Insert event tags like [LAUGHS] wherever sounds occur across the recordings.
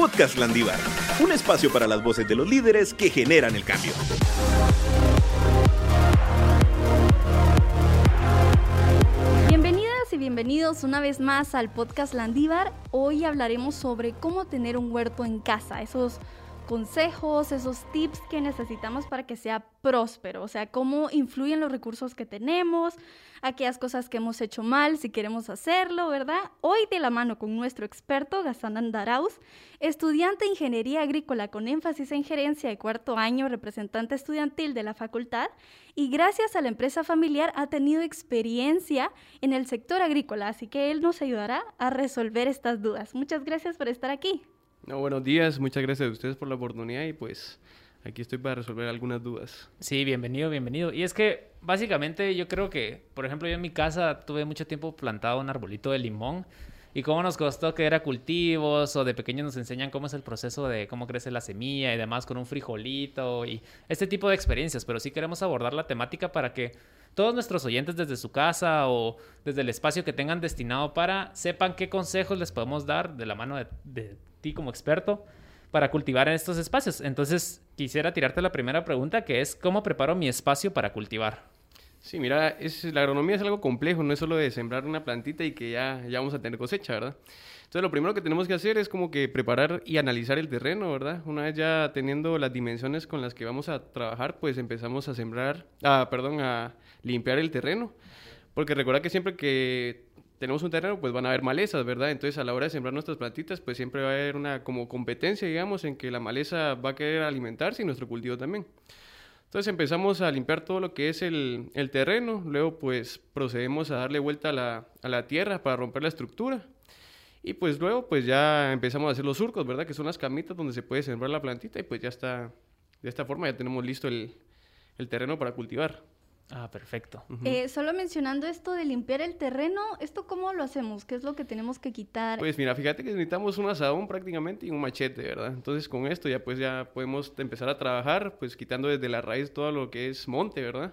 Podcast Landívar, un espacio para las voces de los líderes que generan el cambio. Bienvenidas y bienvenidos una vez más al Podcast Landívar. Hoy hablaremos sobre cómo tener un huerto en casa, esos consejos, esos tips que necesitamos para que sea próspero, o sea, cómo influyen los recursos que tenemos, aquellas cosas que hemos hecho mal, si queremos hacerlo, ¿verdad? Hoy de la mano con nuestro experto, Gastón Andarauz, estudiante de Ingeniería Agrícola con énfasis en gerencia de cuarto año, representante estudiantil de la facultad, y gracias a la empresa familiar ha tenido experiencia en el sector agrícola, así que él nos ayudará a resolver estas dudas. Muchas gracias por estar aquí. No, buenos días, muchas gracias a ustedes por la oportunidad y pues aquí estoy para resolver algunas dudas. Sí, bienvenido, bienvenido. Y es que básicamente yo creo que, por ejemplo, yo en mi casa tuve mucho tiempo plantado un arbolito de limón y cómo nos costó que era cultivos o de pequeños nos enseñan cómo es el proceso de cómo crece la semilla y demás con un frijolito y este tipo de experiencias, pero sí queremos abordar la temática para que todos nuestros oyentes desde su casa o desde el espacio que tengan destinado para sepan qué consejos les podemos dar de la mano de, de ti como experto para cultivar en estos espacios. Entonces, quisiera tirarte la primera pregunta, que es, ¿cómo preparo mi espacio para cultivar? Sí, mira, es, la agronomía es algo complejo, no es solo de sembrar una plantita y que ya, ya vamos a tener cosecha, ¿verdad? Entonces, lo primero que tenemos que hacer es como que preparar y analizar el terreno, ¿verdad? Una vez ya teniendo las dimensiones con las que vamos a trabajar, pues empezamos a sembrar, ah, perdón, a limpiar el terreno. Porque recuerda que siempre que tenemos un terreno, pues van a haber malezas, ¿verdad? Entonces a la hora de sembrar nuestras plantitas, pues siempre va a haber una como competencia, digamos, en que la maleza va a querer alimentarse y nuestro cultivo también. Entonces empezamos a limpiar todo lo que es el, el terreno, luego pues procedemos a darle vuelta a la, a la, tierra para romper la estructura. Y pues luego pues ya empezamos a hacer los surcos, ¿verdad? Que son las camitas donde se puede sembrar la plantita y pues ya está, de esta forma ya tenemos listo el, el terreno para cultivar. Ah, perfecto. eh, solo mencionando esto de limpiar el terreno, ¿esto cómo lo hacemos? ¿Qué es lo que tenemos que quitar? Pues mira, fíjate que necesitamos un asadón prácticamente y un machete, ¿verdad? Entonces con esto ya pues ya podemos empezar a trabajar, pues quitando desde la raíz todo lo que es monte, ¿verdad?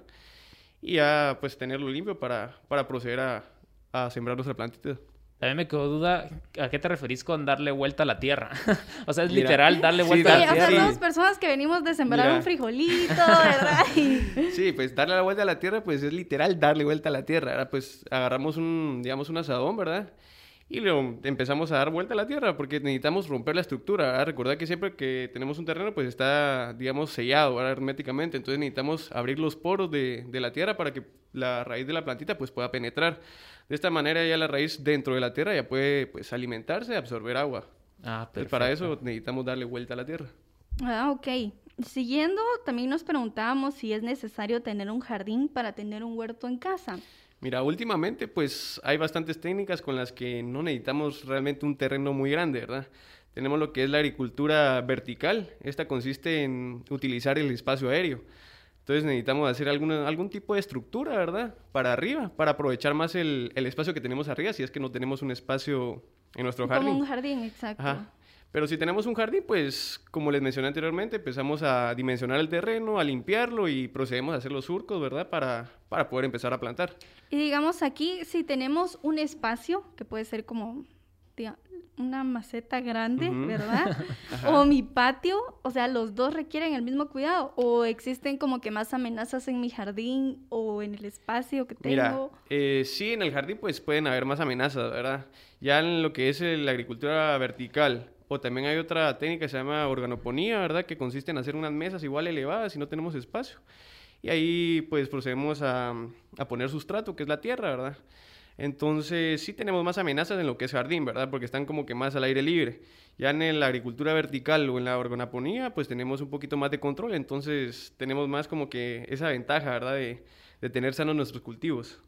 Y ya pues tenerlo limpio para, para proceder a, a sembrar nuestra plantita. A mí me quedó duda, ¿a qué te referís con darle vuelta a la tierra? [LAUGHS] o sea, es Mira, literal darle vuelta sí, a la tierra. O sea, somos personas que venimos de sembrar Mira. un frijolito, ¿verdad? [LAUGHS] Y... Sí, pues darle la vuelta a la tierra, pues es literal darle vuelta a la tierra. Ahora pues agarramos un, digamos, un asadón, ¿verdad? Y luego empezamos a dar vuelta a la tierra porque necesitamos romper la estructura. ¿verdad? Recordad que siempre que tenemos un terreno, pues está, digamos, sellado ¿verdad? herméticamente. Entonces necesitamos abrir los poros de, de la tierra para que la raíz de la plantita pues pueda penetrar. De esta manera ya la raíz dentro de la tierra ya puede pues alimentarse, absorber agua. Ah, perfecto. Y para eso necesitamos darle vuelta a la tierra. Ah, ok. Siguiendo, también nos preguntábamos si es necesario tener un jardín para tener un huerto en casa. Mira, últimamente pues hay bastantes técnicas con las que no necesitamos realmente un terreno muy grande, ¿verdad? Tenemos lo que es la agricultura vertical. Esta consiste en utilizar el espacio aéreo. Entonces necesitamos hacer alguna, algún tipo de estructura, ¿verdad? Para arriba, para aprovechar más el, el, espacio que tenemos arriba, si es que no tenemos un espacio en nuestro jardín. Como un jardín, exacto. Ajá. Pero si tenemos un jardín, pues como les mencioné anteriormente, empezamos a dimensionar el terreno, a limpiarlo y procedemos a hacer los surcos, ¿verdad? Para, para poder empezar a plantar. Y digamos aquí, si tenemos un espacio, que puede ser como una maceta grande, uh -huh. ¿verdad? [LAUGHS] o mi patio, o sea, los dos requieren el mismo cuidado o existen como que más amenazas en mi jardín o en el espacio que tengo. Mira, eh, sí, en el jardín pues pueden haber más amenazas, ¿verdad? Ya en lo que es la agricultura vertical o también hay otra técnica que se llama organoponía, ¿verdad? Que consiste en hacer unas mesas igual elevadas si no tenemos espacio. Y ahí pues procedemos a, a poner sustrato, que es la tierra, ¿verdad? Entonces sí tenemos más amenazas en lo que es jardín, ¿verdad? Porque están como que más al aire libre. Ya en la agricultura vertical o en la organoponía, pues tenemos un poquito más de control, entonces tenemos más como que esa ventaja, ¿verdad? De, de tener sanos nuestros cultivos.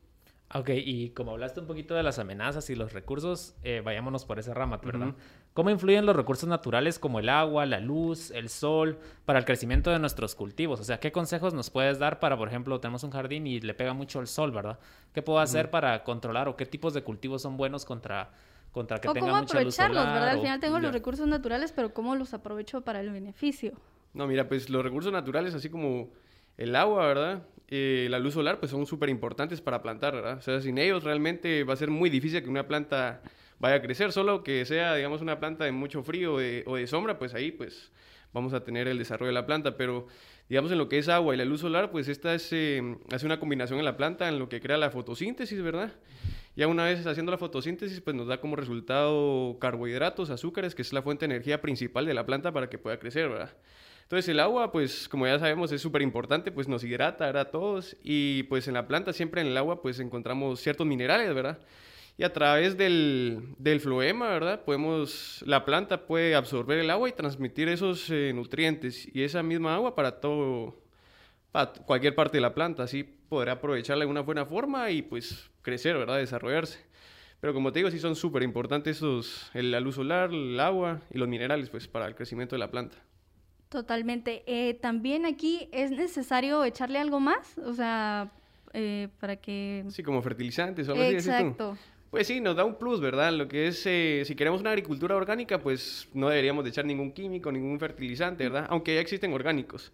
Ok, y como hablaste un poquito de las amenazas y los recursos, eh, vayámonos por esa rama, ¿verdad? Uh -huh. ¿Cómo influyen los recursos naturales como el agua, la luz, el sol, para el crecimiento de nuestros cultivos? O sea, ¿qué consejos nos puedes dar para, por ejemplo, tenemos un jardín y le pega mucho el sol, ¿verdad? ¿Qué puedo hacer uh -huh. para controlar o qué tipos de cultivos son buenos contra, contra que o tenga cómo mucha luz aprovecharlos, solar? ¿verdad? Al o- final tengo Ya. los recursos naturales, pero ¿cómo los aprovecho para el beneficio? No, mira, pues los recursos naturales, así como el agua, ¿verdad? Eh, la luz solar, pues son súper importantes para plantar, ¿verdad? O sea, sin ellos realmente va a ser muy difícil que una planta vaya a crecer. Solo que sea, digamos, una planta de mucho frío o de, sombra, pues ahí pues vamos a tener el desarrollo de la planta. Pero digamos, en lo que es agua y la luz solar, pues esta es, eh, hace una combinación en la planta en lo que crea la fotosíntesis, ¿verdad? Ya una vez haciendo la fotosíntesis, pues nos da como resultado carbohidratos, azúcares, que es la fuente de energía principal de la planta para que pueda crecer, ¿verdad? Entonces el agua, pues como ya sabemos, es súper importante, pues nos hidrata ¿verdad? todos y pues en la planta siempre en el agua pues encontramos ciertos minerales, ¿verdad? Y a través del, del floema, ¿verdad? Podemos, la planta puede absorber el agua y transmitir esos eh, nutrientes y esa misma agua para todo, para cualquier parte de la planta, así podrá aprovecharla de una buena forma y pues crecer, ¿verdad? Desarrollarse. Pero como te digo, sí son súper importantes esos, el, la luz solar, el agua y los minerales, pues para el crecimiento de la planta. Totalmente. Eh, también aquí es necesario echarle algo más, o sea, eh, para que... Sí, como fertilizantes o algo así. Exacto. Pues sí, nos da un plus, ¿verdad? Lo que es, eh, si queremos una agricultura orgánica, pues no deberíamos de echar ningún químico, ningún fertilizante, ¿verdad? Aunque ya existen orgánicos.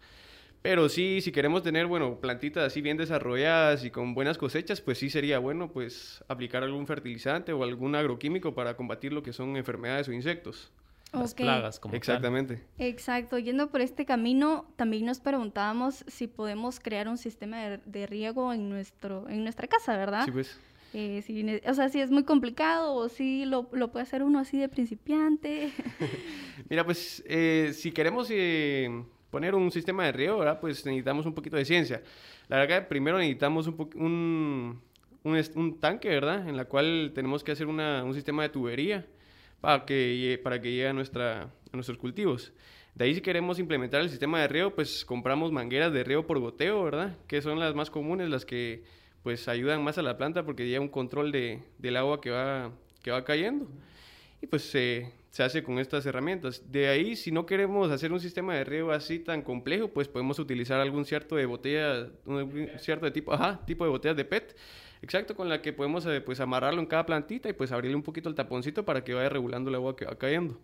Pero sí, si queremos tener, bueno, plantitas así bien desarrolladas y con buenas cosechas, pues sí sería bueno, pues, aplicar algún fertilizante o algún agroquímico para combatir lo que son enfermedades o insectos. Las plagas, como tal. Exactamente. Exacto, yendo por este camino, también nos preguntábamos si podemos crear un sistema de, de riego en, nuestro, en nuestra casa, ¿verdad? Sí, pues. Eh, si o sea, si es muy complicado o si lo, lo puede hacer uno así de principiante. [LAUGHS] Mira, pues eh, si queremos eh, poner un sistema de riego, ¿verdad? Pues necesitamos un poquito de ciencia. La verdad primero necesitamos un, un, un, un tanque, ¿verdad? En la cual tenemos que hacer una- un sistema de tubería para que, para que llegue a, nuestra, a nuestros cultivos. De ahí si queremos implementar el sistema de riego, pues compramos mangueras de riego por goteo, ¿verdad? Que son las más comunes, las que pues ayudan más a la planta porque lleva un control de, del agua que va, que va cayendo y pues se se hace con estas herramientas. De ahí, si no queremos hacer un sistema de riego así tan complejo, pues podemos utilizar algún cierto de botella, un cierto de tipo, ajá, tipo de botellas de PET, exacto, con la que podemos eh, pues amarrarlo en cada plantita y pues abrirle un poquito el taponcito para que vaya regulando el agua que va cayendo.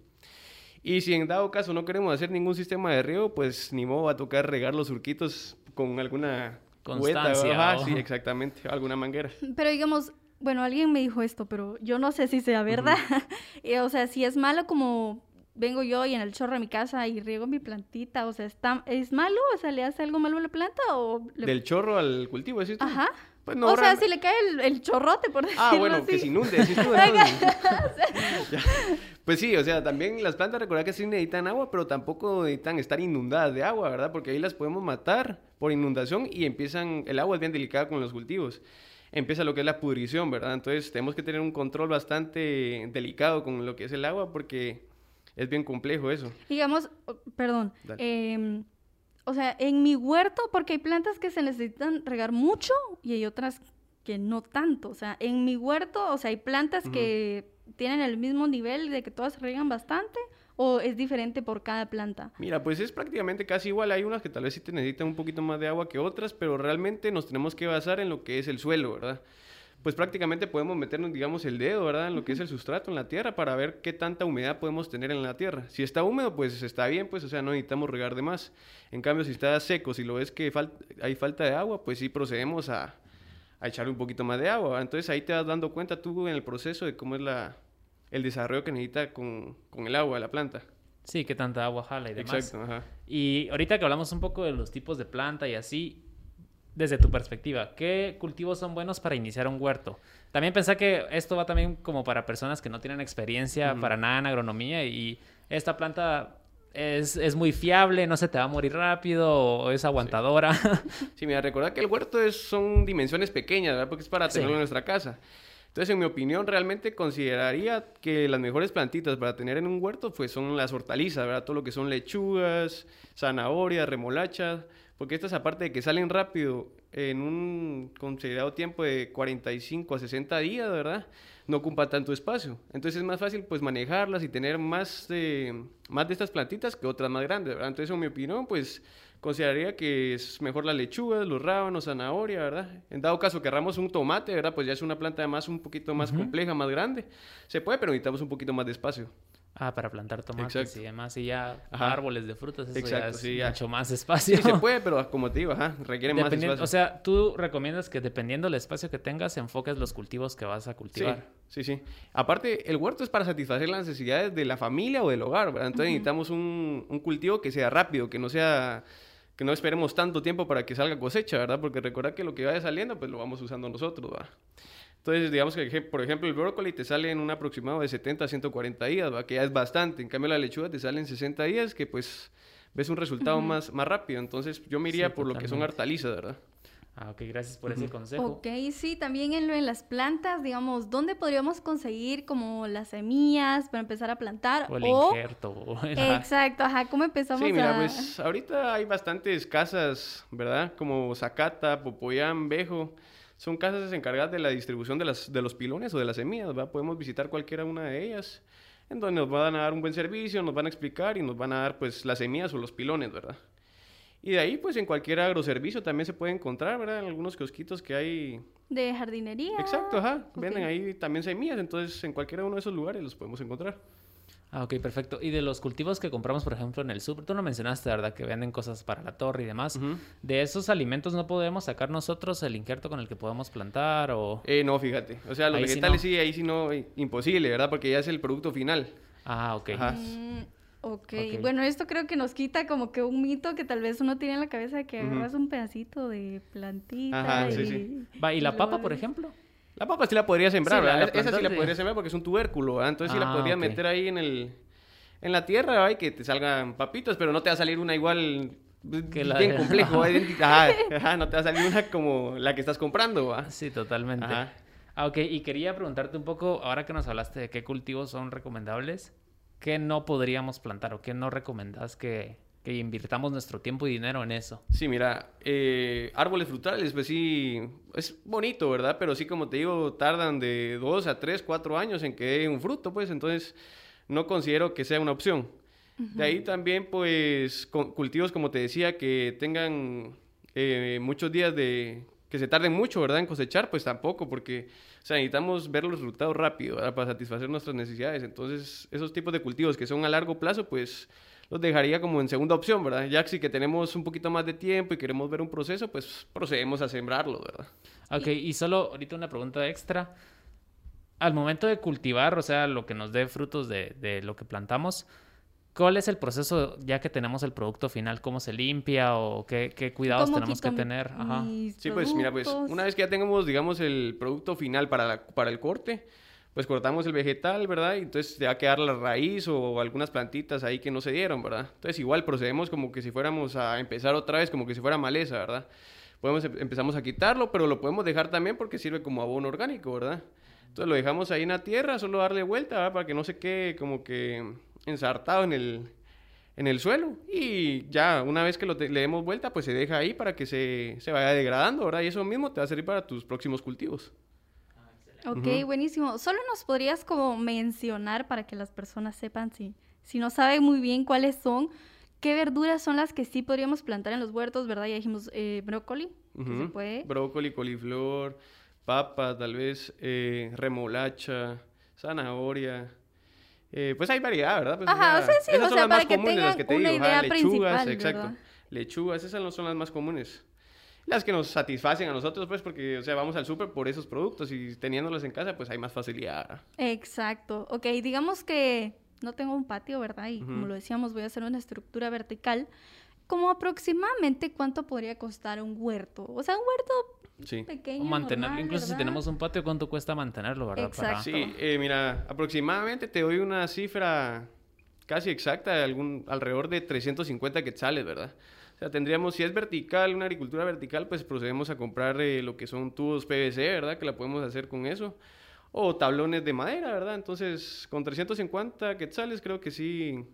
Y si en dado caso no queremos hacer ningún sistema de riego, pues ni modo va a tocar regar los surquitos con alguna Constancia, ajá, o- sí, exactamente, alguna manguera. Pero digamos, bueno, alguien me dijo esto, pero yo no sé si sea verdad. [LAUGHS] Eh, o sea, si es malo como vengo yo y en el chorro de mi casa y riego mi plantita, o sea, ¿está, ¿es malo? O sea, ¿le hace algo malo a la planta o...? le- Del chorro al cultivo, ¿decís tú? Ajá. Pues no, o sea, si le cae el, el chorrote, por decirlo Ah, bueno, que así. se inunde. [LAUGHS] [LAUGHS] Ya. Pues sí, o sea, también las plantas, recordad que sí necesitan agua, pero tampoco necesitan estar inundadas de agua, ¿verdad? Porque ahí las podemos matar por inundación y empiezan, el agua es bien delicada con los cultivos. Empieza lo que es la pudrición, ¿verdad? Entonces tenemos que tener un control bastante delicado con lo que es el agua porque es bien complejo eso. Digamos, oh, perdón, Dale. O sea, en mi huerto, porque hay plantas que se necesitan regar mucho y hay otras que no tanto. O sea, en mi huerto, o sea, hay plantas que tienen el mismo nivel de que todas se riegan bastante o es diferente por cada planta. Mira, pues es prácticamente casi igual. Hay unas que tal vez sí te necesitan un poquito más de agua que otras, pero realmente nos tenemos que basar en lo que es el suelo, ¿verdad? Pues prácticamente podemos meternos, digamos, el dedo, ¿verdad? En lo que es el sustrato en la tierra para ver qué tanta humedad podemos tener en la tierra. Si está húmedo, pues está bien, pues, o sea, no necesitamos regar de más. En cambio, si está seco, si lo ves que fal- hay falta de agua, pues sí procedemos a, a echarle un poquito más de agua. ¿verdad? Entonces ahí te vas dando cuenta tú en el proceso de cómo es la, el desarrollo que necesita con, con el agua de la planta. Sí, que tanta agua jala y demás. Exacto, ajá. Y ahorita que hablamos un poco de los tipos de planta y así, desde tu perspectiva, ¿qué cultivos son buenos para iniciar un huerto? También pensá que esto va también como para personas que no tienen experiencia para nada en agronomía y esta planta es, es muy fiable, no se te va a morir rápido o es aguantadora. Sí, [LAUGHS] mira, recordad que el huerto es, son dimensiones pequeñas, ¿verdad? Porque es para Sí. tenerlo en nuestra casa. Entonces, en mi opinión, realmente consideraría que las mejores plantitas para tener en un huerto pues, son las hortalizas, ¿verdad? Todo lo que son lechugas, zanahorias, remolachas, porque estas, aparte de que salen rápido en un considerado tiempo de 45 a 60 días, ¿verdad? No ocupa tanto espacio. Entonces es más fácil pues manejarlas y tener más de, más de estas plantitas que otras más grandes, ¿verdad? Entonces, en mi opinión, pues consideraría que es mejor las lechugas, los rábanos, zanahoria, ¿verdad? En dado caso querramos un tomate, ¿verdad? Pues ya es una planta además un poquito más compleja, más grande. Se puede, pero necesitamos un poquito más de espacio. Ah, para plantar tomates Exacto. y demás. Y ya Ajá. árboles de frutas, eso ya Exacto, es sí, ya. mucho más espacio. Sí se puede, pero como te digo, ajá, requiere más espacio. o sea, tú recomiendas que dependiendo del espacio que tengas, enfoques los cultivos que vas a cultivar. sí, sí. Aparte, el huerto es para satisfacer las necesidades de la familia o del hogar, ¿verdad? Entonces necesitamos un, un cultivo que sea rápido, que no sea que no esperemos tanto tiempo para que salga cosecha, ¿verdad? Porque recuerda que lo que vaya saliendo, pues lo vamos usando nosotros, ¿verdad? Entonces, digamos que, por ejemplo, el brócoli te sale en un aproximado de 70 a 140 días, ¿verdad? Que ya es bastante. En cambio, la lechuga te sale en 60 días, que pues ves un resultado más, más rápido. Entonces, yo me iría Sí, por lo que son totalmente. hortalizas, ¿verdad? Ah, ok, gracias por ese consejo. Ok, sí, también en lo en las plantas, digamos, ¿dónde podríamos conseguir como las semillas para empezar a plantar? O el O- injerto. [LAUGHS] o- Exacto, ajá, ¿cómo empezamos Sí, mira, a...? pues ahorita hay bastantes casas, ¿verdad? Como Zacata, Popoyán, Bejo. Son casas encargadas de la distribución de, las, de los pilones o de las semillas, ¿verdad? Podemos visitar cualquiera una de ellas, en donde nos van a dar un buen servicio, nos van a explicar y nos van a dar, pues, las semillas o los pilones, ¿verdad? Y de ahí, pues, en cualquier agroservicio también se puede encontrar, ¿verdad? En algunos kiosquitos que hay... De jardinería. Exacto, ajá. Venden ok. ahí también semillas, entonces en cualquiera uno de esos lugares los podemos encontrar. Ah, ok, perfecto. Y de los cultivos que compramos, por ejemplo, en el súper, tú no mencionaste, ¿verdad? Que venden cosas para la torre y demás. ¿De esos alimentos no podemos sacar nosotros el injerto con el que podemos plantar o...? Eh, no, fíjate. O sea, los Ahí sí vegetales no. sí, ahí sí no, eh, imposible, ¿verdad? Porque ya es el producto final. Ah, ok. Ajá. Mm, ok, Ok. bueno, esto creo que nos quita como que un mito que tal vez uno tiene en la cabeza de que agarras un pedacito de plantita Ajá, y... sí, sí. Va, ¿y la papa, por ejemplo? La papa sí la podría sembrar, Sí, ¿verdad? la Esa sí la podría sembrar porque es un tubérculo, ¿verdad? Entonces sí la Ah, podría meter ahí en el en la tierra, ¿verdad? Y que te salgan papitas, pero no te va a salir una igual Que la bien complejo. [LAUGHS] Ajá, ajá, no te va a salir una como la que estás comprando, ¿va? Sí, totalmente. Ajá. Ah, ok, y quería preguntarte un poco, ahora que nos hablaste de qué cultivos son recomendables, ¿qué no podríamos plantar o qué no recomendás que, que invirtamos nuestro tiempo y dinero en eso? Sí, mira, eh, árboles frutales, pues sí, es bonito, ¿verdad? Pero sí, como te digo, tardan de dos a tres, cuatro años en que dé un fruto, pues entonces no considero que sea una opción. De ahí también, pues, con- cultivos, como te decía, que tengan eh, muchos días de... que se tarden mucho, ¿verdad? En cosechar, pues tampoco, porque, o sea, necesitamos ver los resultados rápido, ¿verdad? Para satisfacer nuestras necesidades. Entonces, esos tipos de cultivos que son a largo plazo, pues, los dejaría como en segunda opción, ¿verdad? Ya que si que tenemos un poquito más de tiempo y queremos ver un proceso, pues, procedemos a sembrarlo, ¿verdad? Ok, y solo ahorita una pregunta extra. Al momento de cultivar, o sea, lo que nos dé frutos de, de lo que plantamos, ¿cuál es el proceso ya que tenemos el producto final? ¿Cómo se limpia o qué, qué cuidados ¿Cómo tenemos que tener? Ajá. Sí, pues mira, pues una vez que ya tengamos, digamos, el producto final para, la- para el corte, pues cortamos el vegetal, ¿verdad? Y entonces te va a quedar la raíz o algunas plantitas ahí que no se dieron, ¿verdad? Entonces igual procedemos como que si fuéramos a empezar otra vez, como que si fuera maleza, ¿verdad? Podemos, em- empezamos a quitarlo, pero lo podemos dejar también porque sirve como abono orgánico, ¿verdad? Entonces lo dejamos ahí en la tierra, solo darle vuelta, ¿verdad? Para que no se quede como que ensartado en el, en el suelo. Y ya, una vez que le demos vuelta, pues se deja ahí para que se, se vaya degradando, ¿verdad? Y eso mismo te va a servir para tus próximos cultivos. Ok, buenísimo. Solo nos podrías como mencionar para que las personas sepan si, si no saben muy bien cuáles son, qué verduras son las que sí podríamos plantar en los huertos, ¿verdad? Ya dijimos eh, brócoli, que se puede. Brócoli, coliflor, papa, tal vez, eh, remolacha, zanahoria. Eh, pues hay variedad, ¿verdad? Pues, Ajá, o sea, sí, esas o son sea, las más que comunes, las que te una digo. ajá, idea lechugas, principal, exacto. ¿verdad? Lechugas, esas no son las más comunes. Las que nos satisfacen a nosotros, pues, porque, o sea, vamos al súper por esos productos y teniéndolos en casa, pues hay más facilidad. Exacto. Ok, digamos que no tengo un patio, ¿verdad? Y como Ujú. lo decíamos, voy a hacer una estructura vertical. ¿Como aproximadamente cuánto podría costar un huerto? O sea, un huerto Sí. pequeño. O mantenerlo, normal, incluso si ¿verdad? tenemos un patio, ¿cuánto cuesta mantenerlo, verdad? Para- Exacto. Sí, eh, mira, aproximadamente te doy una cifra casi exacta, algún, alrededor de 350 quetzales, ¿verdad? Sea, tendríamos, si es vertical, una agricultura vertical, pues procedemos a comprar eh, lo que son tubos PVC, ¿verdad? Que la podemos hacer con eso. O tablones de madera, ¿verdad? Entonces, con 350 quetzales creo que sí,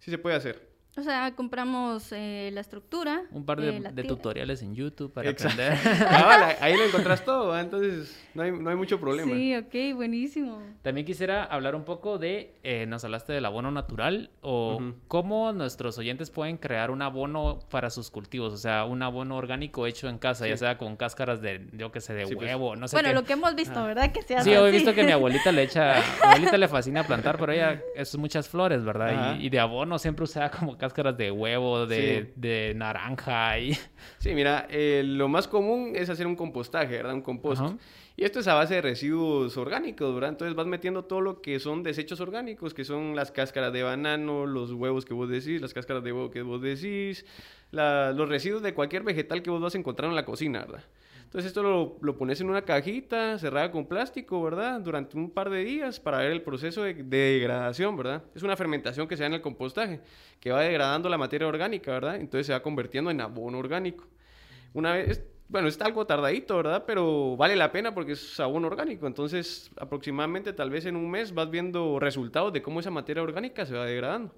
sí se puede hacer. O sea, compramos eh, la estructura. Un par eh, de, tira. tutoriales en YouTube para Exacto. aprender. [LAUGHS] Ah, ahí lo encontrás todo, ¿va? entonces no hay, no hay mucho problema. Sí, ok, buenísimo. También quisiera hablar un poco de, eh, nos hablaste del abono natural o cómo nuestros oyentes pueden crear un abono para sus cultivos, o sea, un abono orgánico hecho en casa, ya sea con cáscaras de, yo qué sé, de Sí, pues. huevo, no sé bueno, qué. lo que hemos visto, ¿verdad? Que se hace Sí, yo he visto que mi [LAUGHS] abuelita le echa, mi abuelita le fascina plantar, pero ella es muchas flores, ¿verdad? Y, y de abono siempre usaba como cáscaras de huevo, de, Sí. de naranja y... [LAUGHS] Sí, mira, eh, lo más común es hacer un compostaje, ¿verdad? Un compost. Ajá. Y esto es a base de residuos orgánicos, ¿verdad? Entonces vas metiendo todo lo que son desechos orgánicos, que son las cáscaras de banano, los huevos que vos decís, las cáscaras de huevo que vos decís, la- los residuos de cualquier vegetal que vos vas a encontrar en la cocina, ¿verdad? Entonces esto lo, lo pones en una cajita cerrada con plástico, ¿verdad? Durante un par de días para ver el proceso de, de degradación, ¿verdad? Es una fermentación que se da en el compostaje, que va degradando la materia orgánica, ¿verdad? Entonces se va convirtiendo en abono orgánico. Una vez, bueno, está algo tardadito, ¿verdad? Pero vale la pena porque es abono orgánico. Entonces, aproximadamente, tal vez en un mes, vas viendo resultados de cómo esa materia orgánica se va degradando.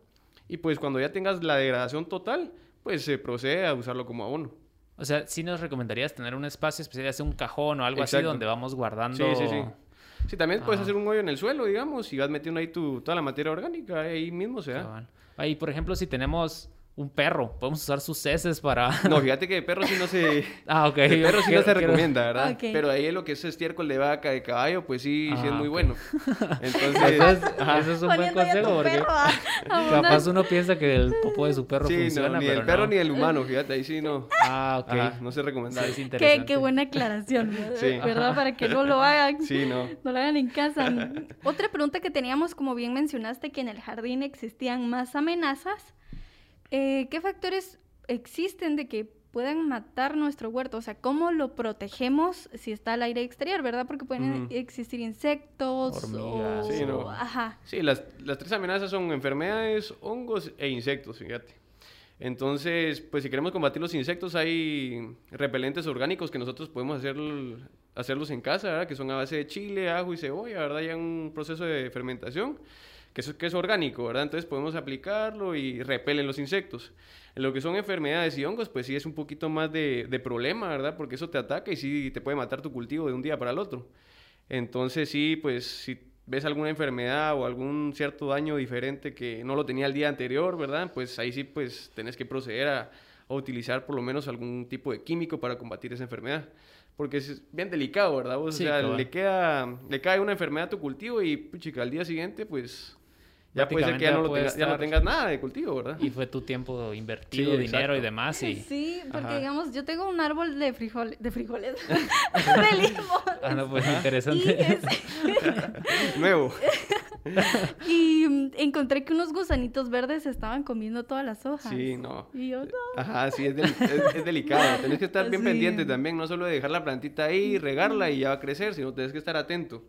Y pues cuando ya tengas la degradación total, pues se procede a usarlo como abono. O sea, sí nos recomendarías tener un espacio especial, sea un cajón o algo así donde vamos guardando... Sí, sí, sí. Sí, también puedes hacer un hoyo en el suelo, digamos, y vas metiendo ahí tu, toda la materia orgánica, ahí mismo se da. Ahí, por ejemplo, si tenemos un perro, podemos usar sus heces para... [LAUGHS] No, fíjate que [LAUGHS] de perro sí no se... ah, ok. De perro sí Quiero- no se quiero- recomienda, ¿verdad? Pero ahí lo que es estiércol de vaca, de caballo, pues sí, sí es Ah, muy bueno. [LAUGHS] Entonces, Entonces, ajá. eso es un buen consejo porque perro a- a abonar. capaz uno piensa que el popo de su perro Sí, funciona, no, ni pero el perro no. ni el humano, fíjate, ahí sí no. Ah, ok. Ajá, no se Sí, recomienda. es Qué, interesante. qué buena aclaración, ¿verdad? Sí. ¿verdad? Para que no lo hagan. Sí, no. No lo hagan en casa. Otra pregunta que teníamos, como bien mencionaste, que en el jardín existían más amenazas. Eh, ¿Qué factores existen de que puedan matar nuestro huerto? O sea, ¿cómo lo protegemos si está al aire exterior, verdad? Porque pueden existir insectos Hormigas. o... Sí, no. Ajá. Sí, las, las tres amenazas son enfermedades, hongos e insectos, fíjate. Entonces, pues si queremos combatir los insectos, hay repelentes orgánicos que nosotros podemos hacer, hacerlos en casa, ¿verdad? Que son a base de chile, ajo y cebolla, ¿verdad? Ya en un proceso de fermentación, que es, que es orgánico, ¿verdad? Entonces podemos aplicarlo y repelen los insectos. En lo que son enfermedades y hongos, pues sí es un poquito más de, de problema, ¿verdad? Porque eso te ataca y sí te puede matar tu cultivo de un día para el otro. Entonces sí, pues si ves alguna enfermedad o algún cierto daño diferente que no lo tenía el día anterior, ¿verdad? Pues ahí sí, pues tenés que proceder a, a utilizar por lo menos algún tipo de químico para combatir esa enfermedad. Porque es bien delicado, ¿verdad? Vos, Sí, o sea, le, queda, le cae una enfermedad a tu cultivo y, puchica, al día siguiente, pues ya puede ser que ya Prácticamente no, tengas, ya no estar- tengas nada de cultivo, ¿verdad? Y fue tu tiempo invertido, Sí, dinero y demás. Y... [LAUGHS] Sí, porque Ajá. digamos, yo tengo un árbol de frijoles, de frijoles, [LAUGHS] de [LAUGHS] limón. Ah, no, pues interesante. es- Nuevo. y, mm, encontré que unos gusanitos verdes estaban comiendo todas las hojas. Sí, no. Y yo, no. Ajá, sí, es, del- es- es delicado. Tenés que estar bien Sí. pendiente también, no solo de dejar la plantita ahí, regarla y ya va a crecer, sino tenés que estar atento.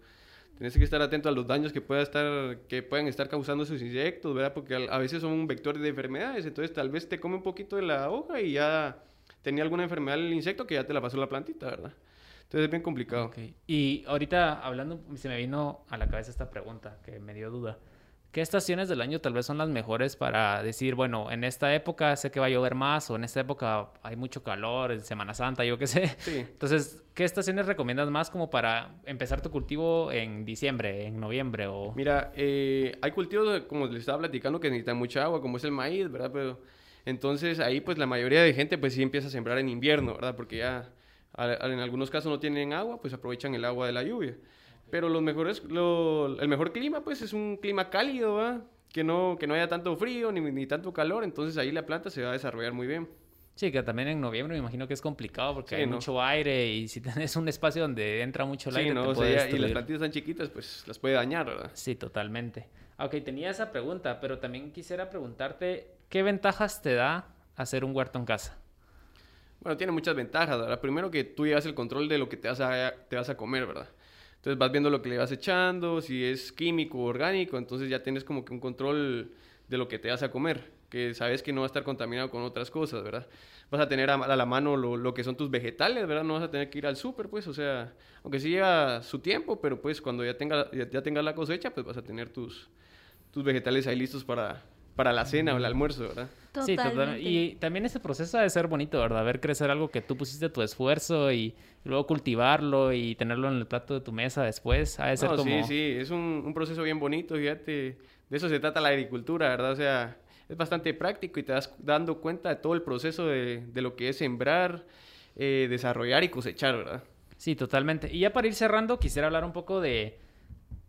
Tenés que estar atento a los daños que, pueda estar, que puedan estar causando esos insectos, ¿verdad? Porque a veces son vectores de enfermedades, entonces tal vez te come un poquito de la hoja y ya tenía alguna enfermedad el insecto que ya te la pasó la plantita, ¿verdad? Entonces es bien complicado. Y ahorita hablando, se me vino a la cabeza esta pregunta que me dio duda. ¿Qué estaciones del año tal vez son las mejores para decir, bueno, en esta época sé que va a llover más o en esta época hay mucho calor, en Semana Santa, yo qué sé? Sí. Entonces, ¿qué estaciones recomiendas más como para empezar tu cultivo en diciembre, en noviembre o...? Mira, eh, hay cultivos, como les estaba platicando, que necesitan mucha agua, como es el maíz, ¿verdad? Pero entonces ahí pues la mayoría de gente pues sí empieza a sembrar en invierno, ¿verdad? Porque ya en algunos casos no tienen agua, pues aprovechan el agua de la lluvia. Pero los mejores, lo- el mejor clima pues es un clima cálido, ¿verdad? Que no, que no haya tanto frío ni, ni tanto calor, entonces ahí la planta se va a desarrollar muy bien. Sí, que también en noviembre me imagino que es complicado porque Sí, hay ¿no? mucho aire y si [LAUGHS] tenés un espacio donde entra mucho el Sí, aire ¿no? te O sea, puede ya- y las plantitas tan chiquitas pues las puede dañar, ¿verdad? Sí, totalmente. Ok, tenía esa pregunta, pero también quisiera preguntarte, ¿qué ventajas te da hacer un huerto en casa? Bueno, tiene muchas ventajas, ¿verdad? Primero que tú llevas el control de lo que te vas a, te vas a comer, ¿verdad? Entonces vas viendo lo que le vas echando, si es químico o orgánico, entonces ya tienes como que un control de lo que te vas a comer, que sabes que no va a estar contaminado con otras cosas, ¿verdad? Vas a tener a, la mano lo, que son tus vegetales, ¿verdad? No vas a tener que ir al súper, pues, o sea, aunque sí lleva su tiempo, pero pues cuando ya, tenga, ya, tengas la cosecha, pues vas a tener tus, tus vegetales ahí listos para, para la cena o el almuerzo, ¿verdad? Sí, totalmente. Totalmente. Y también ese proceso ha de ser bonito, ¿verdad? Ver crecer algo que tú pusiste tu esfuerzo y luego cultivarlo y tenerlo en el plato de tu mesa después. Ha de ser No, como... Sí, sí, es un, un proceso bien bonito, fíjate. De eso se trata la agricultura, ¿verdad? O sea, es bastante práctico y te das dando cuenta de todo el proceso de, de lo que es sembrar, eh, desarrollar y cosechar, ¿verdad? Sí, totalmente. Y ya para ir cerrando, quisiera hablar un poco de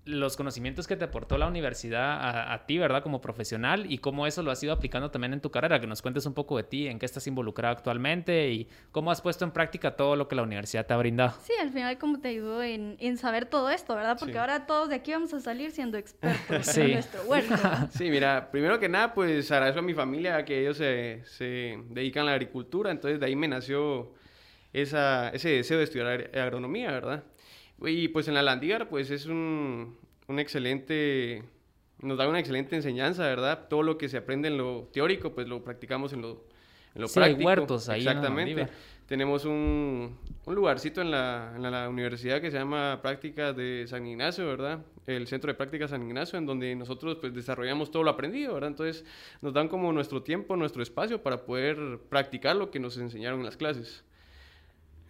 los conocimientos que te aportó la universidad a, a, ti, ¿verdad? Como profesional y cómo eso lo has ido aplicando también en tu carrera. Que nos cuentes un poco de ti, en qué estás involucrado actualmente y cómo has puesto en práctica todo lo que la universidad te ha brindado. Sí, al final cómo te ayudó en, en saber todo esto, ¿verdad? Porque Sí. ahora todos de aquí vamos a salir siendo expertos [LAUGHS] Sí. en nuestro huerto. [LAUGHS] Sí, mira, primero que nada, pues agradezco a mi familia que ellos se, se dedican a la agricultura, entonces de ahí me nació esa, ese deseo de estudiar agronomía, ¿verdad? Y pues en la Landívar, pues es un, un excelente, nos da una excelente enseñanza, ¿verdad? Todo lo que se aprende en lo teórico, pues lo practicamos en lo, en lo Sí, hay práctico. huertos ahí en la Exactamente. Tenemos un, un lugarcito en la, en la- la universidad que se llama Prácticas de San Ignacio, ¿verdad? El Centro de Prácticas San Ignacio, en donde nosotros pues desarrollamos todo lo aprendido, ¿verdad? Entonces nos dan como nuestro tiempo, nuestro espacio para poder practicar lo que nos enseñaron en las clases.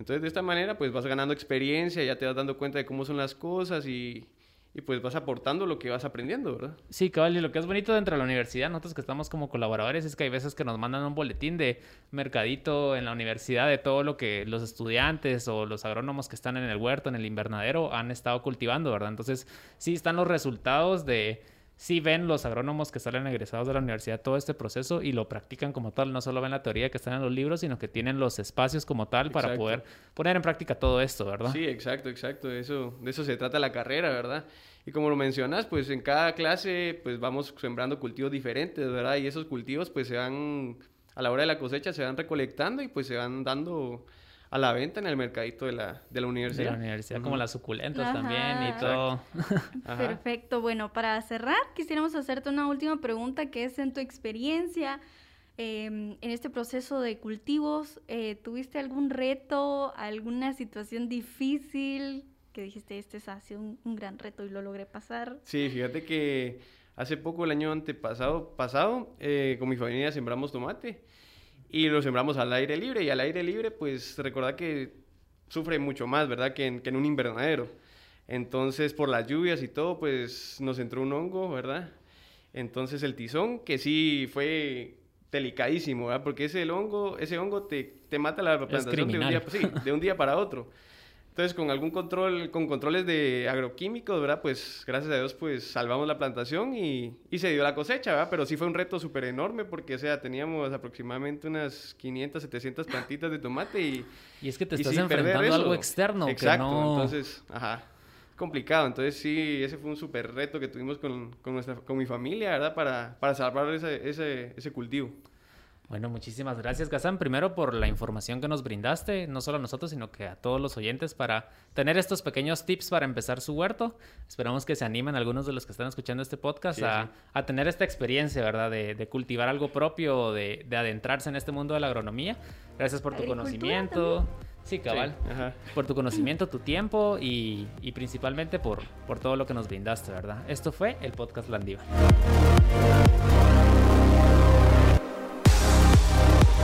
Entonces de esta manera pues vas ganando experiencia, ya te vas dando cuenta de cómo son las cosas y, y pues vas aportando lo que vas aprendiendo, ¿verdad? Sí, cabal, y lo que es bonito dentro de la universidad, nosotros que estamos como colaboradores, es que hay veces que nos mandan un boletín de mercadito en la universidad de todo lo que los estudiantes o los agrónomos que están en el huerto, en el invernadero, han estado cultivando, ¿verdad? Entonces, sí están los resultados de... Sí ven los agrónomos que salen egresados de la universidad todo este proceso y lo practican como tal, no solo ven la teoría que está en los libros, sino que tienen los espacios como tal para poder poner en práctica todo esto, ¿verdad? Sí, exacto, exacto. De eso, de eso se trata la carrera, ¿verdad? Y como lo mencionas, pues en cada clase pues vamos sembrando cultivos diferentes, ¿verdad? Y esos cultivos pues se van, a la hora de la cosecha, se van recolectando y pues se van dando a la venta en el mercadito de la, de la de universidad. la universidad, como las suculentas Ajá. también y todo. Perfecto. Bueno, para cerrar, quisiéramos hacerte una última pregunta que es en tu experiencia eh, en este proceso de cultivos, eh, ¿tuviste algún reto, alguna situación difícil que dijiste, este es así un, un gran reto y lo logré pasar? Sí, fíjate que hace poco, el año antepasado, pasado, eh, con mi familia sembramos tomate y lo sembramos al aire libre. Y al aire libre, pues recordad que sufre mucho más, ¿verdad? Que en, que en un invernadero. Entonces, por las lluvias y todo, pues nos entró un hongo, ¿verdad? Entonces el tizón, que sí fue delicadísimo, ¿verdad? Porque ese el hongo, ese hongo te, te mata la plantación de un, día, sí, de un día para otro. Entonces, con algún control, con controles de agroquímicos, ¿verdad? Pues, gracias a Dios, pues, salvamos la plantación y, y se dio la cosecha, ¿verdad? Pero sí fue un reto súper enorme porque, o sea, teníamos aproximadamente unas 500, 700 plantitas de tomate y... Y es que te estás enfrentando a algo externo Exacto, que no... entonces, ajá, complicado. Entonces, sí, ese fue un súper reto que tuvimos con, con, nuestra, con mi familia, ¿verdad? Para, para salvar ese, ese, ese cultivo. Bueno, muchísimas gracias, Gazán. Primero por la información que nos brindaste, no solo a nosotros, sino que a todos los oyentes para tener estos pequeños tips para empezar su huerto. Esperamos que se animen algunos de los que están escuchando este podcast Sí, a, sí. a tener esta experiencia, ¿verdad? De, de cultivar algo propio, de, de adentrarse en este mundo de la agronomía. Gracias por tu conocimiento. Sí, cabal. Sí, ajá. Por tu conocimiento, [LAUGHS] tu tiempo y, y principalmente por, por todo lo que nos brindaste, ¿verdad? Esto fue el podcast Landiva.